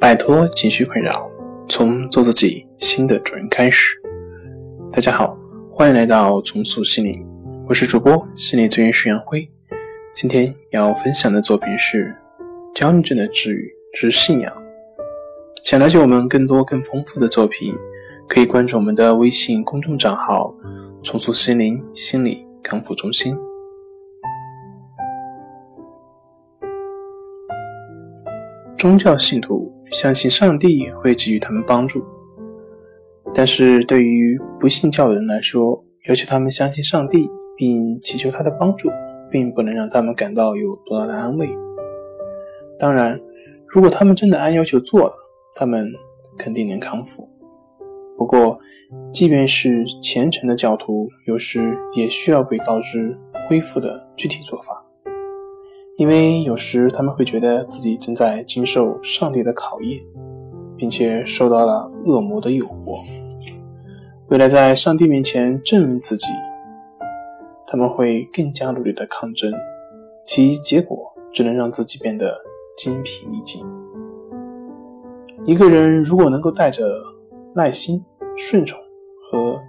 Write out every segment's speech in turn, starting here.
摆脱情绪困扰，从做自己新的主人开始。大家好，欢迎来到重塑心灵，我是主播心理咨询师杨辉。今天要分享的作品是《焦虑症的治愈之信仰》。想了解我们更多更丰富的作品，可以关注我们的微信公众账号“重塑心灵心理康复中心”。宗教信徒相信上帝会给予他们帮助，但是对于不信教的人来说，要求他们相信上帝并祈求他的帮助，并不能让他们感到有多大的安慰。当然，如果他们真的按要求做了，他们肯定能康复。不过，即便是虔诚的教徒，有时也需要被告知恢复的具体做法。因为有时他们会觉得自己正在经受上帝的考验，并且受到了恶魔的诱惑。为了在上帝面前证明自己，他们会更加努力的抗争，其结果只能让自己变得精疲力尽。一个人如果能够带着耐心、顺从和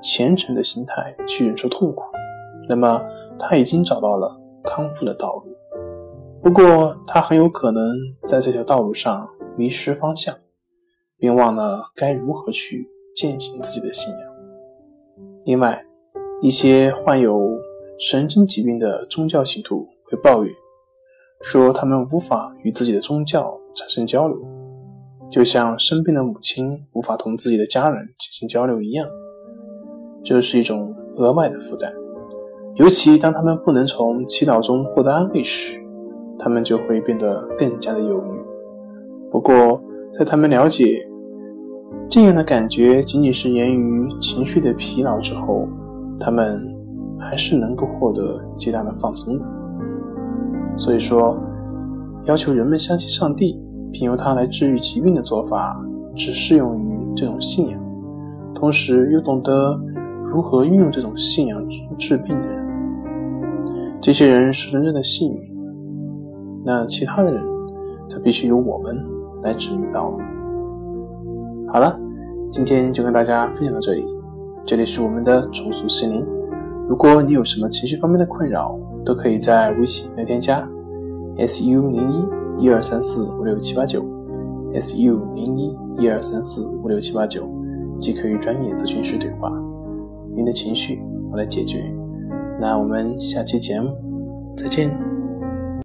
虔诚的心态去忍受痛苦，那么他已经找到了。康复的道路，不过他很有可能在这条道路上迷失方向，并忘了该如何去践行自己的信仰。另外，一些患有神经疾病的宗教信徒会抱怨，说他们无法与自己的宗教产生交流，就像生病的母亲无法同自己的家人进行交流一样，这是一种额外的负担。尤其当他们不能从祈祷中获得安慰时，他们就会变得更加的忧郁。不过，在他们了解这样的感觉仅仅是源于情绪的疲劳之后，他们还是能够获得极大的放松的。所以说，要求人们相信上帝，并由他来治愈疾病的做法，只适用于这种信仰，同时又懂得如何运用这种信仰治病的人。这些人是真正的幸运，那其他的人则必须由我们来指引道路。好了，今天就跟大家分享到这里。这里是我们的重塑心灵。如果你有什么情绪方面的困扰，都可以在微信来添加 s u 零一一二三四五六七八九 s u 零一一二三四五六七八九，即可与专业咨询师对话。您的情绪，我来解决。那我们下期节目再见。